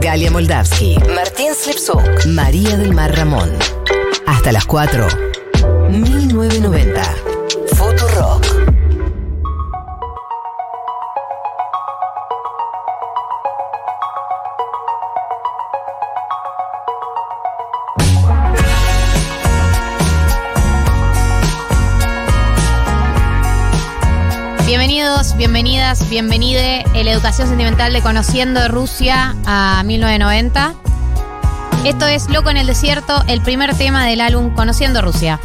Galia Moldavsky, Martín Slipsuk, María del Mar Ramón. Hasta las 4. 1990. Bienvenide la educación sentimental de Conociendo Rusia a 1990. Esto es Loco en el Desierto, el primer tema del álbum Conociendo Rusia.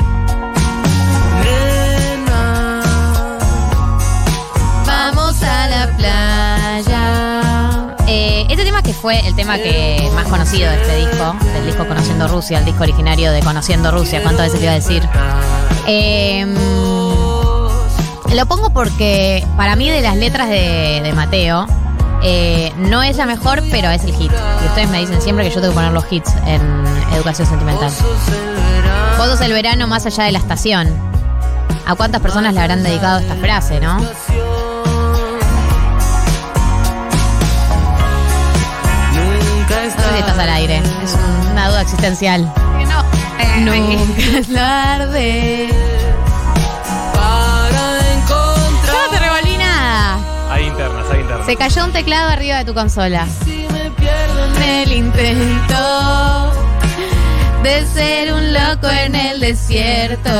Vamos a la playa. Eh, este tema que fue el tema que más conocido de este disco, del disco Conociendo Rusia, el disco originario de Conociendo Rusia, ¿cuántas veces te iba a decir? Eh, lo pongo porque para mí de las letras de, de Mateo eh, no es la mejor, pero es el hit. Y ustedes me dicen siempre que yo tengo que poner los hits en educación sentimental. Vos sos el verano más allá de la estación. ¿A cuántas personas le habrán dedicado esta frase, no? No sé si estás al aire. Es una duda existencial. No, Nunca es tarde. Se cayó un teclado arriba de tu consola. En el intento de ser un loco en el desierto.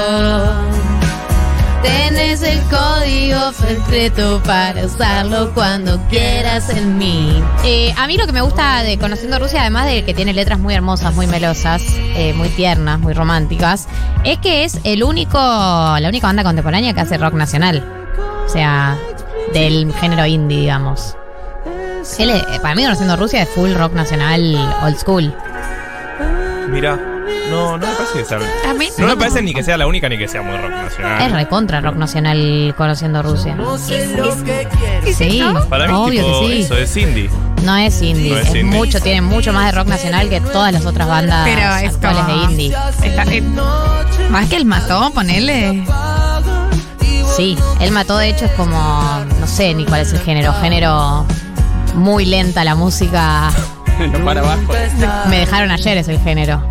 Tienes el código secreto para usarlo cuando quieras en mí. Eh, a mí lo que me gusta de Conociendo Rusia, además de que tiene letras muy hermosas, muy melosas, eh, muy tiernas, muy románticas, es que es el único, la única banda contemporánea que hace rock nacional. O sea, del género indie, digamos. Él, eh, para mí, Conociendo Rusia es full rock nacional old school. Mira, no, no me parece que sea. A mí No me parece ni que sea la única ni que sea muy rock nacional. Es recontra rock nacional Conociendo Rusia. Sí, Para mí es obvio tipo que sí. eso es indie. No es indie, No es es, indie. mucho, tiene mucho más de rock nacional que todas las otras bandas Pero es actuales como- de indie. Está- eh, más que el mató, ponele. Sí, él mató, de hecho, es como, no sé ni cuál es el género, género muy lenta la música. No para abajo. Me dejaron ayer es el género.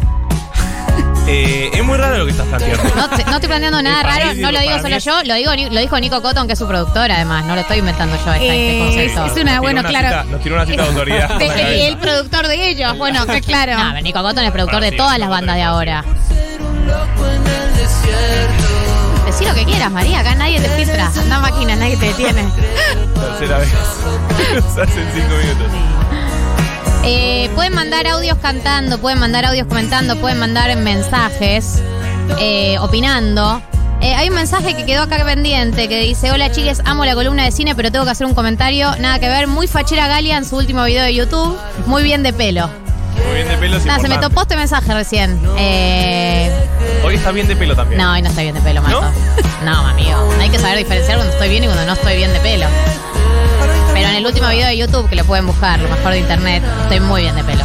Eh, es muy raro lo que estás planteando. No, te- no estoy planteando nada raro, no lo digo solo es- yo, lo digo lo dijo Nico Cotton, que es su productor, además, no lo estoy inventando yo esta- Eh, este es, concepto. es una, bueno, claro. cita- nos tiró una cita de autoridad. De- la el, productor de ellos, bueno, que claro. No, Nico Cotton es productor de sí, todas las bandas de ahora. Decí lo que quieras, María, acá nadie te filtra. Anda máquina, nadie te detiene. Tercera vez. Se hacen cinco minutos. Eh, pueden mandar audios cantando, pueden mandar audios comentando, pueden mandar mensajes eh, opinando. Eh, hay un mensaje que quedó acá pendiente que dice: Hola chiques, amo la columna de cine, pero tengo que hacer un comentario. Nada que ver, muy fachera Galia en su último video de YouTube. Muy bien de pelo. Muy bien de pelo. es Nada, se me importante. topó este mensaje recién. Eh, Hoy está bien de pelo también. no, hoy no estoy bien de pelo, Mato. No, amigo. Hay que saber diferenciar cuando estoy bien y cuando no estoy bien de pelo. Pero en el último video de YouTube, que lo pueden buscar, lo mejor de internet, estoy muy bien de pelo.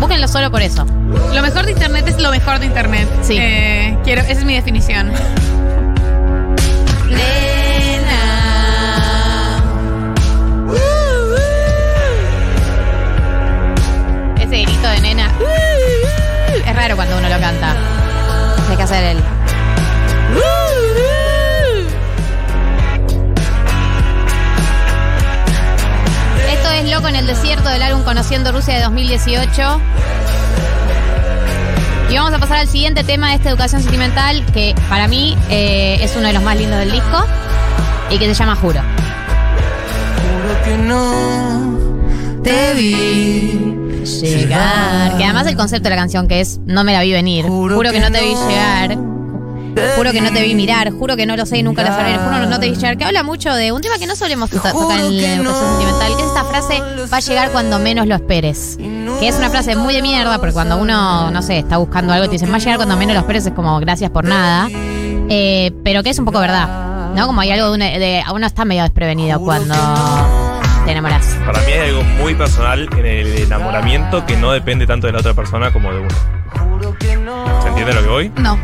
Búsquenlo solo por eso. Lo mejor de internet es lo mejor de internet. Sí. Eh, quiero, esa es mi definición. Ese grito de nena. Es raro cuando uno lo canta. Hay que hacer el. Esto es Loco en el Desierto del álbum Conociendo Rusia de 2018. Y vamos a pasar al siguiente tema de esta educación sentimental, que para mí eh, es uno de los más lindos del disco y que se llama Juro. Juro que no te vi además el concepto de la canción que es No me la vi venir. Juro, que, no te vi llegar. Juro que no te vi mirar. Juro que no lo sé y nunca lo sabré. Juro que no te vi llegar. Que habla mucho de un tema que no solemos to- tocar en la educación sentimental. Que es esta frase: Va a llegar cuando menos lo esperes. Que es una frase muy de mierda porque cuando uno, no sé, está buscando algo y te dicen Va a llegar cuando menos lo esperes. Es como gracias por nada. Eh, pero que es un poco verdad. ¿No? Como hay algo de, una- de- uno está medio desprevenido cuando te enamoras. Para mí hay algo muy personal en el enamoramiento que no depende tanto de la otra persona como de uno. ¿Se entiende lo que voy? No.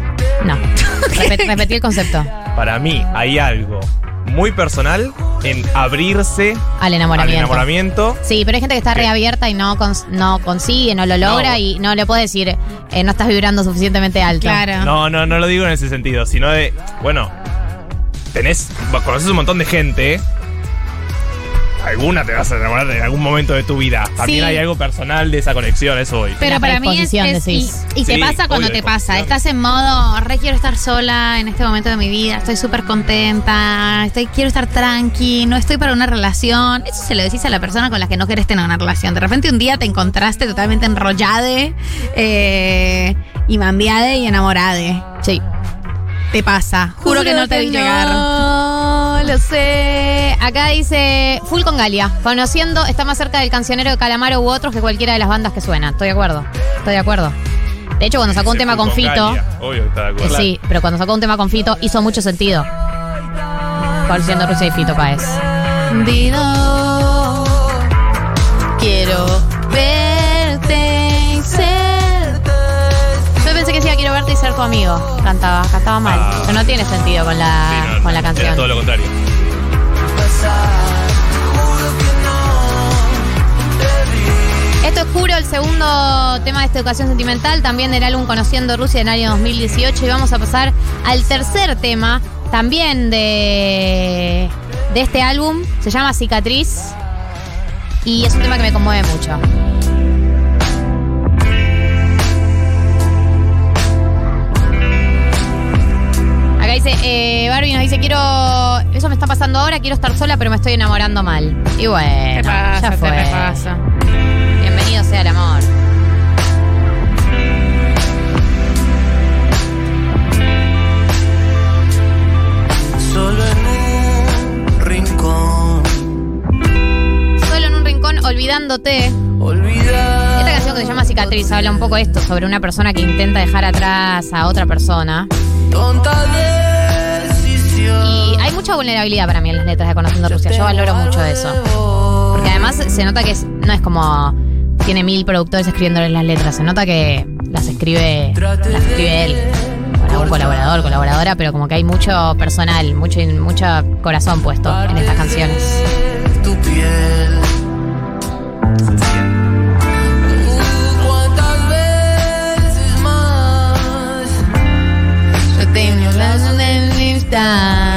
No. Repet- repetí el concepto. Para mí hay algo muy personal en abrirse Al al enamoramiento. Sí, pero hay gente que está reabierta y no, cons- no consigue, no lo logra No. y no le puede decir, eh, no estás vibrando suficientemente alto. Claro. No, no, no lo digo en ese sentido, sino de, bueno, tenés, conoces un montón de gente. Alguna te vas a enamorar en algún momento de tu vida. También Sí. hay algo personal de esa conexión, eso voy. Pero La para mí es, predisposición, es- y, decís. y te Sí, pasa cuando obvio, te pasa. predisposición. Estás en modo, re quiero estar sola en este momento de mi vida, estoy súper contenta, estoy, quiero estar tranqui, no estoy para una relación. Eso se lo decís a la persona con la que no querés tener una relación. De repente un día te encontraste totalmente enrollade, eh, y mambiade y enamorade. Sí. Te pasa. Juro, que no te vi llegar. No, lo sé. Acá dice Full con Galia. Conociendo, está más cerca del cancionero de Calamaro u otros que cualquiera de las bandas que suenan. Estoy de acuerdo. Estoy de acuerdo. De hecho, cuando sacó un tema con Fito. Galia, Obvio que está de eh, acuerdo. sí, pero cuando sacó un tema con Fito hizo mucho sentido. Conociendo Rusia y Fito Páez. Dido, quiero verte y ser. Yo pensé que decía quiero verte y ser tu amigo. Cantaba, cantaba mal. Ah. Pero no tiene sentido con la, Sí, no, con la era canción. todo lo contrario. Juro, el segundo tema de esta educación sentimental, también del álbum Conociendo Rusia en el año 2018. Y vamos a pasar al tercer tema, también de, de este álbum. Se llama Cicatriz. Y es un tema que me conmueve mucho. Acá dice, eh, Barbie nos dice, quiero, eso me está pasando ahora, quiero estar sola, pero me estoy enamorando mal. Y bueno, Te pasa, ya te fue. Sea el amor. Solo en un rincón. Solo en un rincón, olvidándote. Olvidar. Esta canción que se llama Cicatriz habla un poco de esto, sobre una persona que intenta dejar atrás a otra persona. Tonta decisión. Y hay mucha vulnerabilidad para mí en las letras de Conociendo Rusia. Yo valoro mucho eso. Porque además se nota que es- no es como tiene mil productores escribiéndole las letras. Se nota que las escribe, las escribe él. Algún colaborador, colaboradora, pero como que hay mucho personal, mucho, mucho corazón puesto en estas canciones. Tu piel. ¿Cuántas veces más? Yo tengo las de Quiero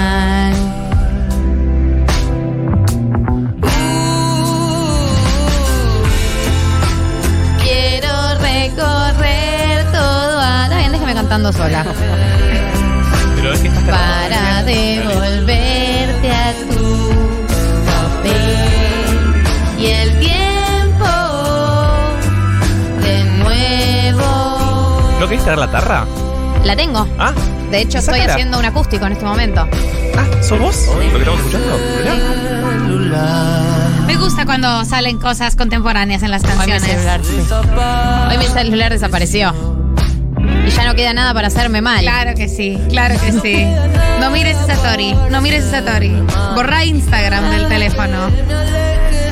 cantando sola. Pero es que estás Para devolverte a tu papel. Y el tiempo de nuevo. ¿No querés traer la tarra? La tengo. Ah, De hecho, estoy haciendo un acústico en este momento. ah, ¿sos vos? ¿Lo que estamos escuchando? Mirá. Me gusta cuando salen cosas contemporáneas en las Hoy mi canciones. celular, sí. Hoy mi celular desapareció. Y ya no queda nada para hacerme mal. Claro que sí, claro que sí. No mires esa story, no mires esa story. Borra Instagram del teléfono.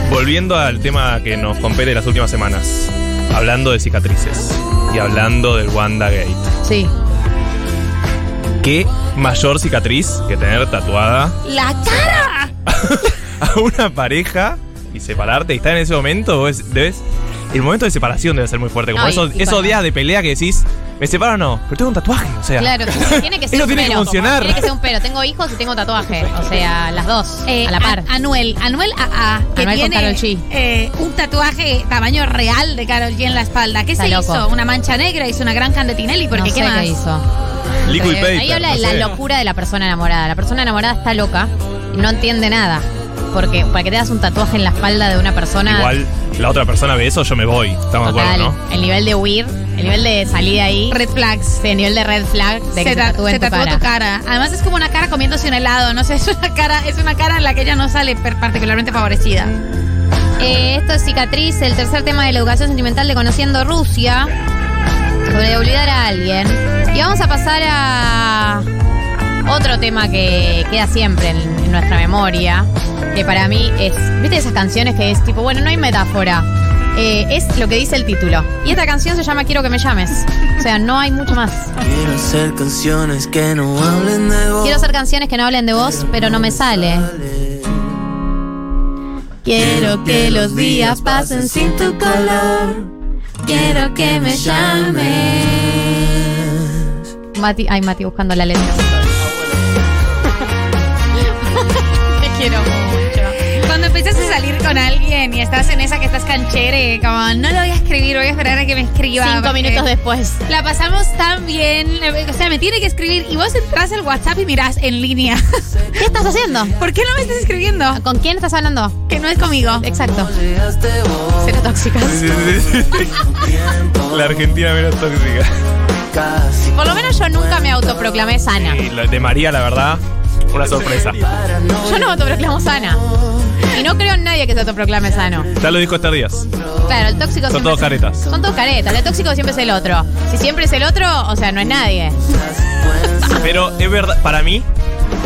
Volviendo al tema que nos compete las últimas semanas. Hablando de cicatrices. Y hablando del Wanda Gate. Sí. ¿Qué mayor cicatriz que tener tatuada ¡La cara! a una pareja y separarte y estar en ese momento? Vos debes. El momento de separación debe ser muy fuerte. Como No, esos, días de pelea que decís, ¿me separo o no? Pero tengo un tatuaje, o sea. Claro, tiene que ser Eso un tiene que pero. funcionar. Tiene que ser un pero. Tengo hijos y tengo tatuaje. O sea, las dos. Eh, a la par. A- Anuel, Anuel AA, que Anuel con tiene Karol G. eh, un tatuaje tamaño real de Carol G en la espalda. ¿Qué Está se loco. hizo? Una mancha negra, hizo una gran candetinelli, porque no ¿qué sé más? qué hizo. Liquid Eh, paper. Ahí habla de no la sé. locura de la persona enamorada. La persona enamorada está loca y no entiende nada. Porque para que te das un tatuaje en la espalda de una persona. Igual la otra persona ve eso, yo me voy. Estamos de acuerdo, ¿no? El nivel de huir, el nivel de salir de ahí. Red flags. Sí, el nivel de red flag de que se, ta- se tatuó cara. tu cara. Además es como una cara comiéndose un helado, no sé, es una cara, es una cara en la que ella no sale particularmente favorecida. Eh, esto es Cicatriz, el tercer tema de la educación sentimental de Conociendo Rusia. Sobre olvidar a alguien. Y vamos a pasar a otro tema que queda siempre en, nuestra memoria. Que para mí es. ¿Viste esas canciones que es tipo, bueno, no hay metáfora? eh, es lo que dice el título. Y esta canción se llama Quiero que me llames. O sea, no hay mucho más. Quiero hacer canciones que no hablen de vos. Quiero hacer canciones que no hablen de vos, pero no me sale. Quiero que los días pasen sin tu calor. Quiero que me llames. Mati, ay, Mati buscando la letra. Y estás en esa que estás canchere, como no lo voy a escribir, voy a esperar a que me escriba. Cinco minutos después. La pasamos tan bien. O sea, me tiene que escribir y vos entras al WhatsApp y mirás en línea. ¿Qué estás haciendo? ¿Por qué no me estás escribiendo? ¿Con quién estás hablando? Que no es conmigo. Exacto. Cero tóxicas. Sí, sí, sí, sí. Tiempo. La Argentina menos tóxica. Casi. Por lo menos yo nunca me autoproclamé sana. Y de María, la verdad, una sorpresa. Yo no me autoproclamo sana. Y no creo en nadie que se autoproclame sano. Ya lo dijo Esther Díaz. Claro, el tóxico Son siempre todos es- caretas. Son todos caretas. El tóxico siempre es el otro. Si siempre es el otro, o sea, no es nadie. Pero es verdad, para mí,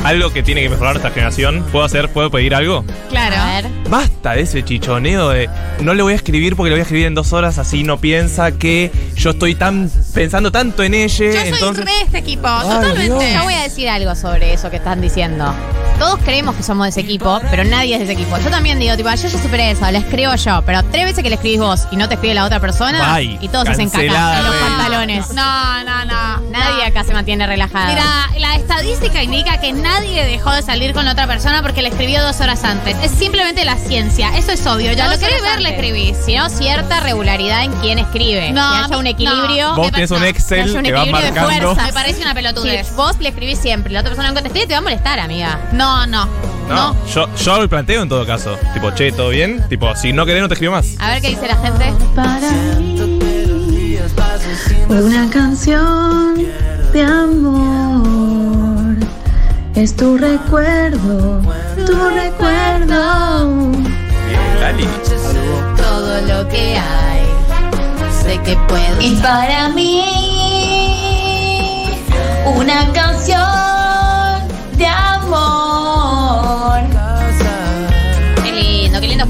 algo que tiene que mejorar esta generación, ¿puedo hacer, puedo pedir algo? Claro. A ver. Basta de ese chichoneo de no le voy a escribir porque le voy a escribir en dos horas, así no piensa que yo estoy tan pensando tanto en ella. Yo soy entonces. re de este equipo, Dios. totalmente. Yo voy a decir algo sobre eso que están diciendo. Todos creemos que somos de ese equipo, pero nadie es de ese equipo. Yo también digo, tipo, "Ah, yo ya superé eso, le escribo yo, pero tres veces que le escribís vos y no te escribe la otra persona, Bye. y todos se hacen caca en los pantalones. No, no, no. Nadie no. acá se mantiene relajado. Mira, la estadística indica que nadie dejó de salir con la otra persona porque le escribió dos horas antes. Es simplemente la ciencia, eso es obvio. Ya Dos lo querés ver, le escribís. Sino cierta regularidad en quién escribe. No, que haya un equilibrio. Vos me tenés un que Excel haya un que va de fuerzas. Me parece una pelotudez. vos le escribís siempre y la otra persona no contesté, te va a molestar, amiga. No, no. No, yo, yo hago el planteo en todo caso. Tipo, che, ¿todo bien? Tipo, si no querés, no te escribo más. A ver qué dice la gente. Para mí, una canción de amor. Es tu recuerdo, tu recuerdo. Bien, Lali. Todo lo que hay. Sé que puedo. Y para mí, una canción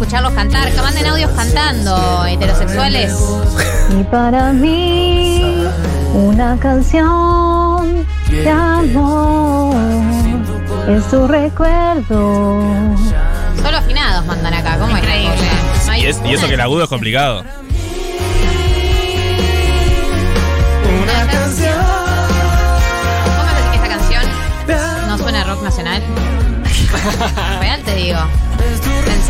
escucharlos cantar. Que manden audios cantando, heterosexuales. Y para mí, una canción de amor. Es tu recuerdo. Solo afinados mandan acá, ¿cómo es? No Y, es- y eso que el agudo es complicado. Una canción. ¿Vos me decís que esta canción no suena a rock nacional? Real te digo.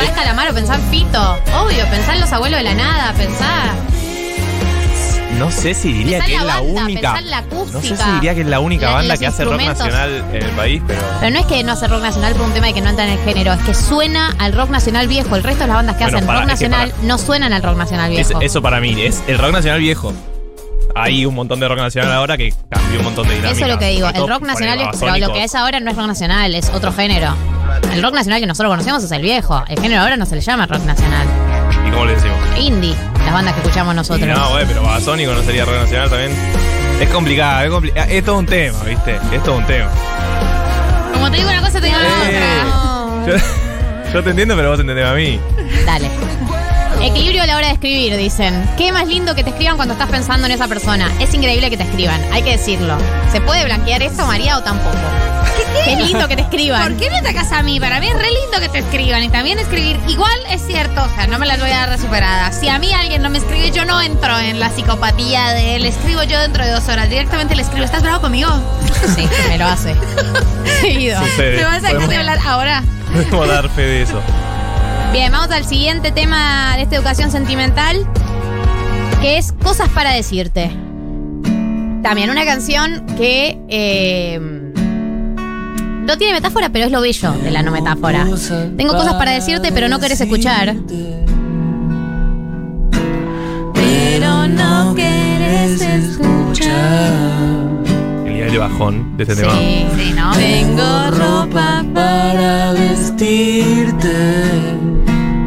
En Calamaro, pensá en Fito. Obvio, pensá en los abuelos de la nada, pensá. No sé si diría que es la banda, única. la No sé si diría que es la única La- banda que hace rock nacional en el país, pero. Pero no es que no hace rock nacional por un tema de que no entra en el género, es que suena al rock nacional viejo. El resto de las bandas que Bueno, hacen para- rock nacional para- no suenan al rock nacional Es- viejo. eso para mí, es el rock nacional viejo. Hay un montón de rock nacional ahora que cambió un montón de dinámicas. Eso es lo que digo. El rock nacional es, pero lo que es ahora no es rock nacional, es otro género. El rock nacional que nosotros conocemos es el viejo. El género ahora no se le llama rock nacional. ¿Y cómo le decimos? Indie, las bandas que escuchamos nosotros. Y no, güey, pero Babasónico no sería rock nacional también. Es complicado, es, compli- es todo un tema, ¿viste? Es todo un tema. Como te digo una cosa, te digo la Eh, otra. yo, yo te entiendo, pero vos entendés a mí. Dale. Equilibrio a la hora de escribir, dicen. Qué más lindo que te escriban cuando estás pensando en esa persona. Es increíble que te escriban, hay que decirlo. ¿Se puede blanquear eso, María, o tampoco? Qué lindo que te escriban. ¿Por qué me atacas a mí? Para mí es re lindo que te escriban y también escribir. Igual es cierto, o sea, no me las voy a dar de superada. Si a mí alguien no me escribe, yo no entro en la psicopatía de le escribo yo dentro de dos horas. Directamente le escribo, ¿estás bravo conmigo? Sí, me lo hace. Seguido. Sucede. ¿Me vas a dejar Podemos- de hablar ahora? Podemos dar fe de eso. Bien, vamos al siguiente tema de esta educación sentimental, que es Cosas para decirte. También una canción que eh, no tiene metáfora, pero es lo bello de la no metáfora. Tengo cosas para decirte, pero no querés escuchar. Pero no quieres escuchar. El nivel de bajón de este tema. Sí. Sí, ¿no? Tengo ropa para vestirte.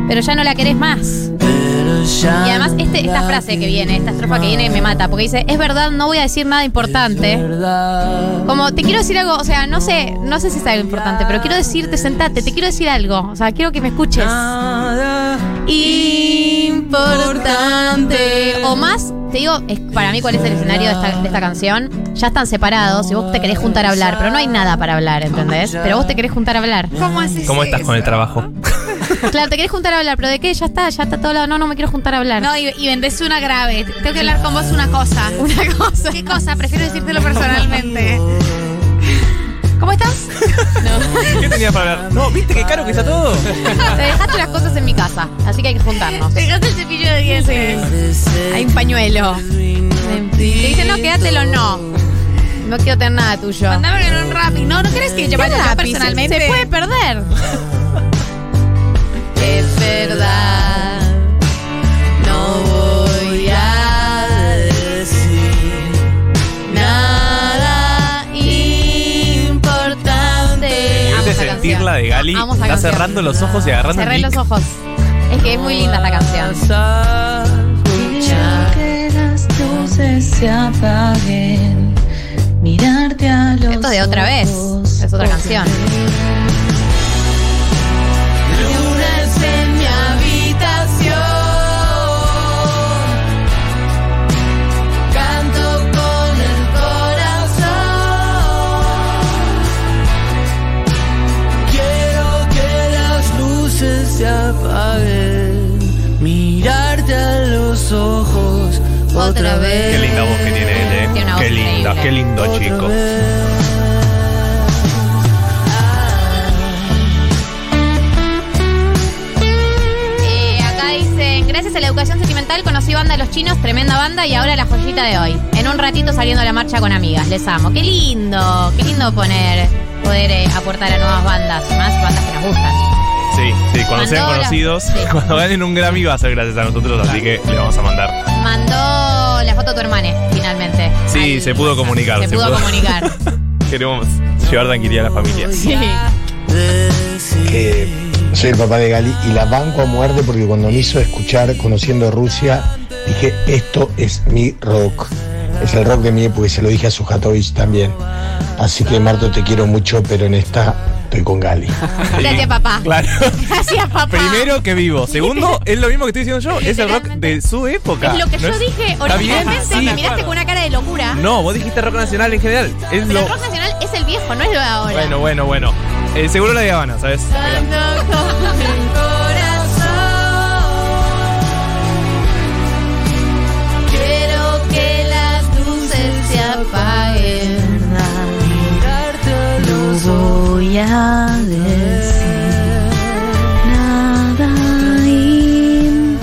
Pero ya no la querés más. Y además este, esta frase que viene, esta estrofa que viene me mata, porque dice, es verdad, no voy a decir nada importante. Verdad. Como te quiero decir algo, o sea, no sé, no sé si es algo importante, pero quiero decirte, sentate, te quiero decir algo, o sea, quiero que me escuches. Nada Importante. O más, te digo, es para mí cuál es el escenario de esta, de esta canción. Ya están separados y vos te querés juntar a hablar, pero no hay nada para hablar, ¿entendés? Pero vos te querés juntar a hablar. ¿Cómo haces ¿Cómo estás con el trabajo? Claro, te querés juntar a hablar, pero ¿de qué? Ya está, ya está todo lado. No, no me quiero juntar a hablar. No, y, y vendés una grave. Tengo que hablar con vos una cosa. Una cosa. ¿Qué cosa? Prefiero decírtelo personalmente. ¿Cómo estás? ¿Qué tenías para hablar? No, ¿viste qué caro que está todo? Te dejaste las cosas en mi casa, así que hay que juntarnos. Dejaste el cepillo de dientes. Hay un pañuelo. Te dice, no, quédatelo, no. No quiero tener nada tuyo. Mandame en un rap. No, ¿no querés que yo vaya yo Lápiz, personalmente? Se puede perder. Es verdad. No voy a decir nada importante. Amo de esta sentirla de Gali, Amo esa está canción. cerrando los ojos y agarrando Cerré el los mic. ojos. Es que es muy linda esta canción. que las luces se apaguen, mirarte a los Esto es de otra vez. ojos Es otra canción. Otra otra vez. vez. Qué linda voz que tiene él, ¿eh? Tiene una voz Qué linda, qué lindo chico. Eh, acá dicen, gracias a la educación sentimental conocí banda de los chinos, tremenda banda y ahora la joyita de hoy. En un ratito saliendo a la marcha con amigas, les amo. Qué lindo, qué lindo poner, poder eh, aportar a nuevas bandas, más bandas que nos gustan. Sí, sí, cuando sean conocidos, sí. cuando ganen un Grammy va a ser gracias a nosotros, así que le vamos a mandar. Mandó la foto a tu hermana, finalmente. Sí, Al se pudo comunicar, Se, se pudo pudo. comunicar. Queremos llevar tranquilidad a la familia. Sí. que soy el papá de Gali y la banco a muerte porque cuando me hizo escuchar Conociendo Rusia, dije, esto es mi rock. Es el rock de mi época y se lo dije a Sujatovich también. Así que Marto te quiero mucho, pero en esta estoy con Gali. Gracias, papá. Claro. Gracias, papá. Primero que vivo. Segundo, es lo mismo que estoy diciendo yo. Es el rock de su época. Es lo que ¿No yo es- dije originalmente. Sí. Me miraste con una cara de locura. No, vos dijiste rock nacional en general. Es Pero lo... el rock nacional es el viejo, no es lo de ahora. Bueno, bueno, bueno. Eh, seguro la de Habana, ¿sabes? Voy a decir nada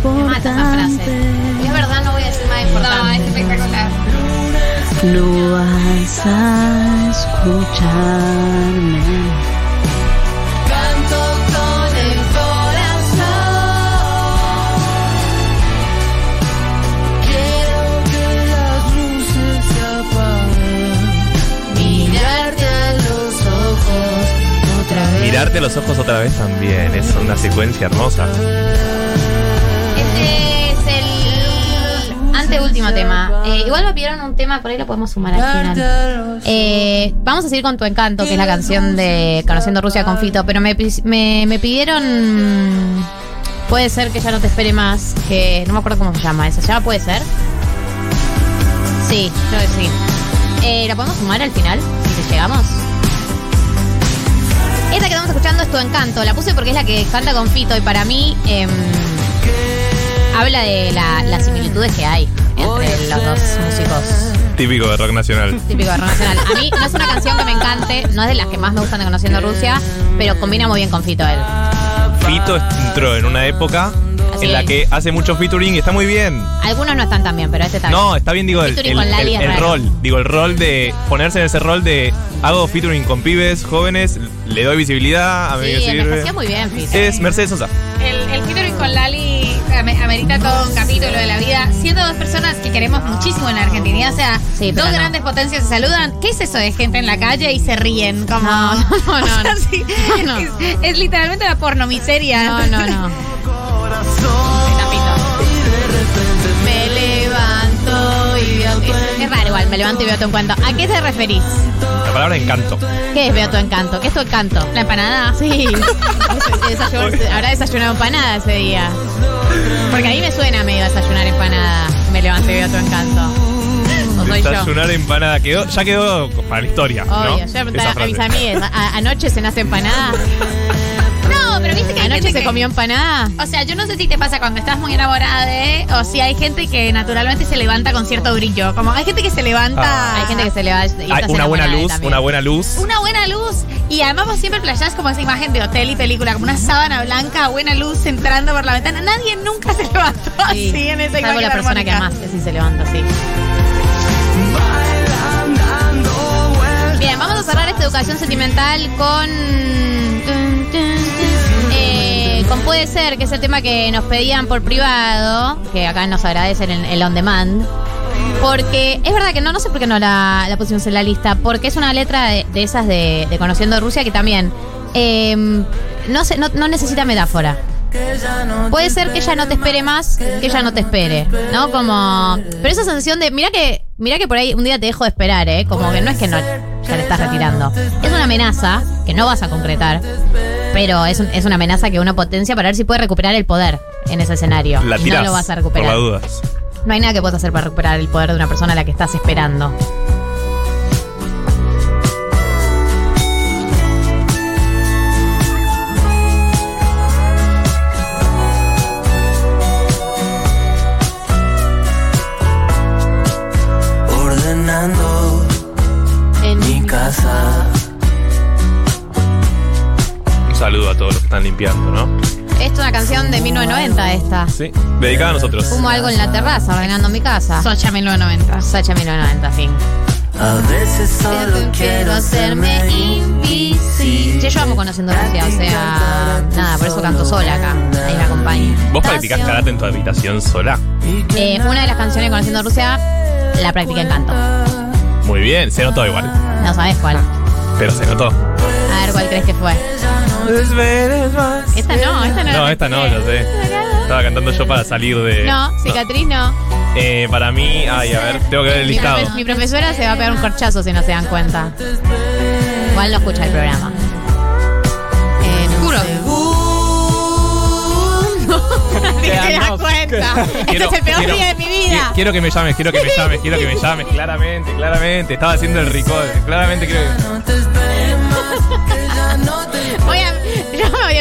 importante. Es verdad, no voy a decir nada importante. No, es espectacular. No vas a escucharme. Otra vez. Mirarte a los ojos otra vez también. Es una secuencia hermosa. Este es el anteúltimo tema. Eh, igual me pidieron un tema, por ahí lo podemos sumar al final. Eh, vamos a seguir con Tu Encanto, que es la canción de Conociendo Rusia con Fito, pero me, me, me pidieron... Puede ser que ya no te espere más, que no me acuerdo cómo se llama esa. ¿Ya puede ser? Sí, creo que sí. Eh, ¿La podemos sumar al final? Si llegamos. Esta que estamos escuchando es Tu Encanto. La puse porque es la que canta con Fito y para mí em, habla de la- las similitudes que hay entre los dos músicos Típico de rock nacional. típicos de rock nacional. A mí no es una canción que me encante, no es de las que más me gustan de Conociendo Rusia, pero combina muy bien con Fito él. Fito entró en una época Así en la que hace mucho featuring y está muy bien. Algunos no están tan bien, pero este está No, está bien, digo, el, Featuring el- con Lali el- es el raro. rol. Digo, el rol de ponerse en ese rol de hago featuring con pibes, jóvenes, le doy visibilidad, a mí Sí, me sirve. envejeció muy bien, Fito. Es Mercedes Sosa. El, el featuring con Lali ame- amerita todo un capítulo de la vida. Siendo dos personas que queremos muchísimo en la Argentina, o sea, Sí, pero dos no. grandes potencias se saludan. ¿Qué es eso de gente en la calle y se ríen? Como, No, no, no, O sea, no. sí, No, no. Es, es literalmente la pornomiseria. No, no, no. Y veo. Es raro igual, me levanto y veo tu encanto. ¿A qué te referís? La palabra encanto. ¿Qué es veo tu encanto? ¿Qué es tu encanto? La empanada. Sí. Desayuno- Habrá desayunado empanada ese día. Porque a mí me suena, me debió a tu encanto. ¿O soy yo? Desayunar empanada. Quedó, ya quedó para la historia. ¿no? Obvio, yo Esa pregunté a mis amigas, ¿a- ¿anoche cenaste empanada? gente se que- comió empanada? O sea, yo no sé si te pasa cuando estás muy enamorada de, o si hay gente que naturalmente se levanta con cierto brillo. Como hay gente que se levanta. Ah. Hay gente que se le va y Hay estás una buena luz, también. una buena luz. Una buena luz. Y además vos siempre playás como esa imagen de hotel y película, como una sábana blanca, buena luz entrando por la ventana. Nadie nunca se levantó Sí, así en esa salvo imagen la persona que más que sí se levanta así. Bien, vamos a cerrar esta educación sentimental con. Puede ser, que es el tema que nos pedían por privado, que acá nos agradecen el, on demand. Porque es verdad que no, no sé por qué no la, pusimos en la lista, porque es una letra de, esas de, Conociendo Rusia que también eh, no, no, necesita metáfora. Puede ser que ella no te espere más, que ella no te espere, ¿no? Como. Pero esa sensación de. Mira que, mira que por ahí un día te dejo de esperar, ¿eh? Como que no es que no ya le estás retirando. Es una amenaza que no vas a concretar, pero es, un- es una amenaza que uno potencia para ver si puede recuperar el poder en ese escenario. La Y tirás. no lo vas a Por recuperar. las dudas. No hay nada que puedas hacer para recuperar el poder de una persona a la que estás esperando. Ordenando En- mi casa. Un saludo a todos los que están limpiando, ¿no? Es una canción de 1990 esta. Sí. Dedicada a nosotros. Fumo algo en la terraza, ordenando mi casa. Socha 1990. Sacha 1990, fin. A veces solo quiero hacerme invisible. Che, yo amo conociendo Rusia, o sea, nada, por eso canto sola acá. Ahí me acompaña. ¿Vos practicás karate en tu habitación sola? Eh, una de las canciones conociendo Rusia la practiqué en canto. Muy bien, se notó igual. No sabes cuál. Pero se notó. A ver cuál crees que fue. Esta no, esta no. No, la esta no, ya sé. Estaba cantando yo para salir de. No, cicatriz no. Eh, para mí, ay, a ver, tengo que ver el Mi, listado. profe- mi profesora se va a pegar un corchazo si no se dan cuenta. Igual no escucha el programa. Eh, no Juro. sé. Ni Ya, te das no. cuenta. Este es el peor quiero- día de mi vida. qui- Quiero que me llames, quiero que me llames, quiero que me llames. Claramente, claramente. Estaba haciendo el ricón. Claramente quiero que. Voy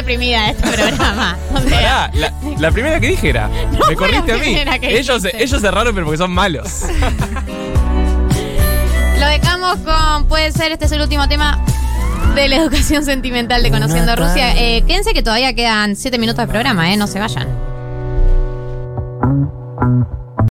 deprimida de este programa. O sea, Pará, la, la primera que dije era. me fue corriste la a mí. primera que Ellos, dijiste. ellos cerraron, pero porque son malos. Lo dejamos con, puede ser, este es el último tema de la educación sentimental de Conociendo Rusia. Eh, quédense que todavía quedan 7 minutos de programa, ¿eh? No se vayan.